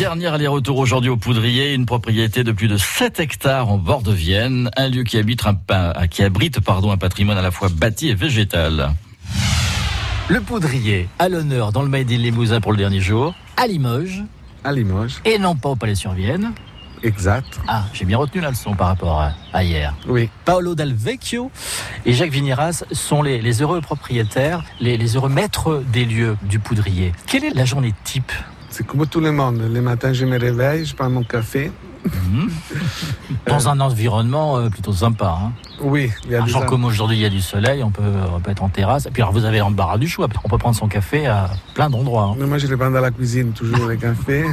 Dernier aller-retour aujourd'hui au Poudrier, une propriété de plus de 7 hectares en bord de Vienne, un lieu qui, habite un, qui abrite pardon, un patrimoine à la fois bâti et végétal. Le Poudrier, à l'honneur dans le Made in Limousin pour le dernier jour, à Limoges. À Limoges. Et non pas au Palais-sur-Vienne. Exact. Ah, j'ai bien retenu la leçon par rapport à, hier. Oui. Paolo Dal Vecchio et Jacques Vigneras sont les, les heureux propriétaires, les, les heureux maîtres des lieux du Poudrier. Quelle est la journée type? C'est comme tout le monde. Le matin, je me réveille, je prends mon café. Mhm. Dans un environnement euh, plutôt sympa. Hein. Oui, il y a Genre comme aujourd'hui il y a du soleil, on peut, on peut être en terrasse. Et puis alors vous avez l'embarras du choix. On peut prendre son café à plein d'endroits. Hein. Moi je le prends dans la cuisine toujours le café.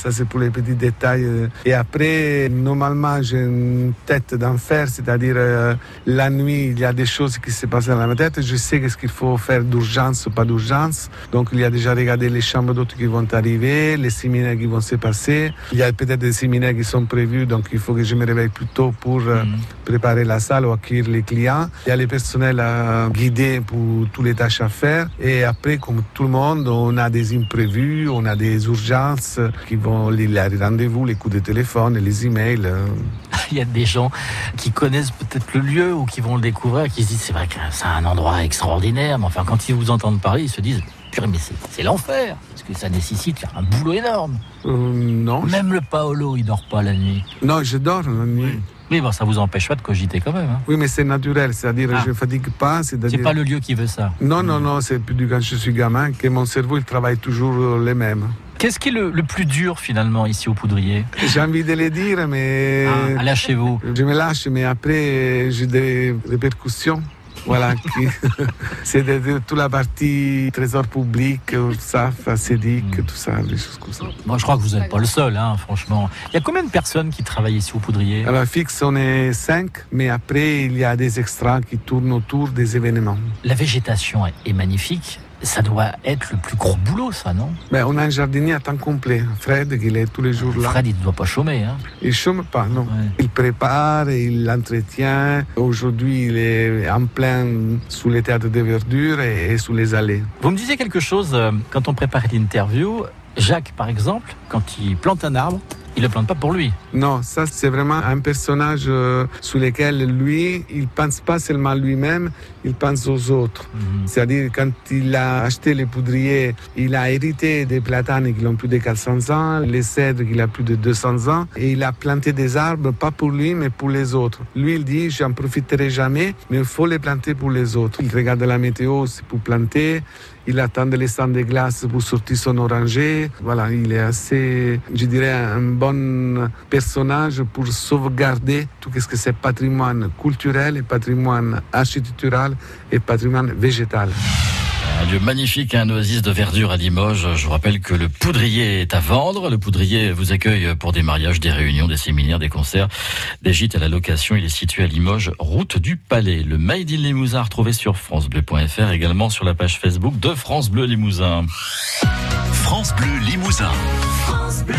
Ça, c'est pour les petits détails. Et après, normalement, j'ai une tête d'enfer, c'est-à-dire euh, la nuit, il y a des choses qui se passent dans ma tête. Je sais qu'est-ce qu'il faut faire d'urgence ou pas d'urgence. Donc, il y a déjà regardé les chambres d'hôtes qui vont arriver, les séminaires qui vont se passer. Il y a peut-être des séminaires qui sont prévus, donc il faut que je me réveille plus tôt pour euh, mhm. préparer la salle ou accueillir les clients. Il y a les personnels à guider pour toutes les tâches à faire. Et après, comme tout le monde, on a des imprévus, on a des urgences qui vont les rendez-vous, les coups de téléphone, les emails. Euh. Il y a des gens qui connaissent peut-être le lieu ou qui vont le découvrir, qui se disent c'est vrai que c'est un endroit extraordinaire, mais enfin quand ils vous entendent parler, ils se disent purée mais c'est l'enfer, parce que ça nécessite un boulot énorme. Euh, non. Même le Paolo, il dort pas la nuit. Non, je dors la nuit. Oui, bon, ça vous empêche pas de cogiter quand même. Hein. Oui, mais c'est naturel, c'est-à-dire ah. je fatigue pas. C'est pas le lieu qui veut ça. Non, non, non, c'est plus du quand je suis gamin que mon cerveau il travaille toujours les mêmes. Qu'est-ce qui est le, plus dur finalement ici au Poudrier J'ai envie de le dire, mais. Ah, lâchez-vous. Je me lâche, mais après j'ai des répercussions. Voilà, c'est de, toute la partie trésor public, URSAF, ACEDIC, hmm. tout ça, des choses comme ça. Moi, je crois que vous n'êtes pas le seul, hein, franchement. Il y a combien de personnes qui travaillent ici au Poudrier Alors, fixe, on est cinq, mais après, il y a des extras qui tournent autour des événements. La végétation est magnifique. Ça doit être le plus gros boulot, ça, non? Ben, On a un jardinier à temps complet. Fred, il est tous les jours là. Fred, il ne doit pas chômer. Hein? Il ne chôme pas, non. Il prépare, il entretient. Aujourd'hui, il est en plein sous les théâtres de verdure et, et sous les allées. Vous me disiez quelque chose euh, quand on préparait l'interview. Jacques, par exemple, quand il plante un arbre, il le plante pas pour lui. Non, ça c'est vraiment un personnage euh, sous lequel lui, il pense pas seulement lui-même, il pense aux autres. Mhm. C'est-à-dire quand il a acheté les poudriers, il a hérité des platanes qui ont plus de 400 ans, les cèdres qui ont plus de 200 ans, et il a planté des arbres pas pour lui mais pour les autres. Lui il dit j'en profiterai jamais, mais il faut les planter pour les autres. Il regarde la météo, c'est pour planter. Il attend les sangs de glace pour sortir son oranger. Voilà, il est assez, je dirais, un bon personnage pour sauvegarder tout ce que c'est patrimoine culturel et patrimoine architectural et patrimoine végétal. Un lieu magnifique, un oasis de verdure à Limoges. Je vous rappelle que le poudrier est à vendre. Le poudrier vous accueille pour des mariages, des réunions, des séminaires, des concerts, des gîtes à la location. Il est situé à Limoges, route du Palais. Le Made in Limousin retrouvé sur francebleu.fr, également sur la page Facebook de France Bleu Limousin. France Bleu Limousin. France Bleu.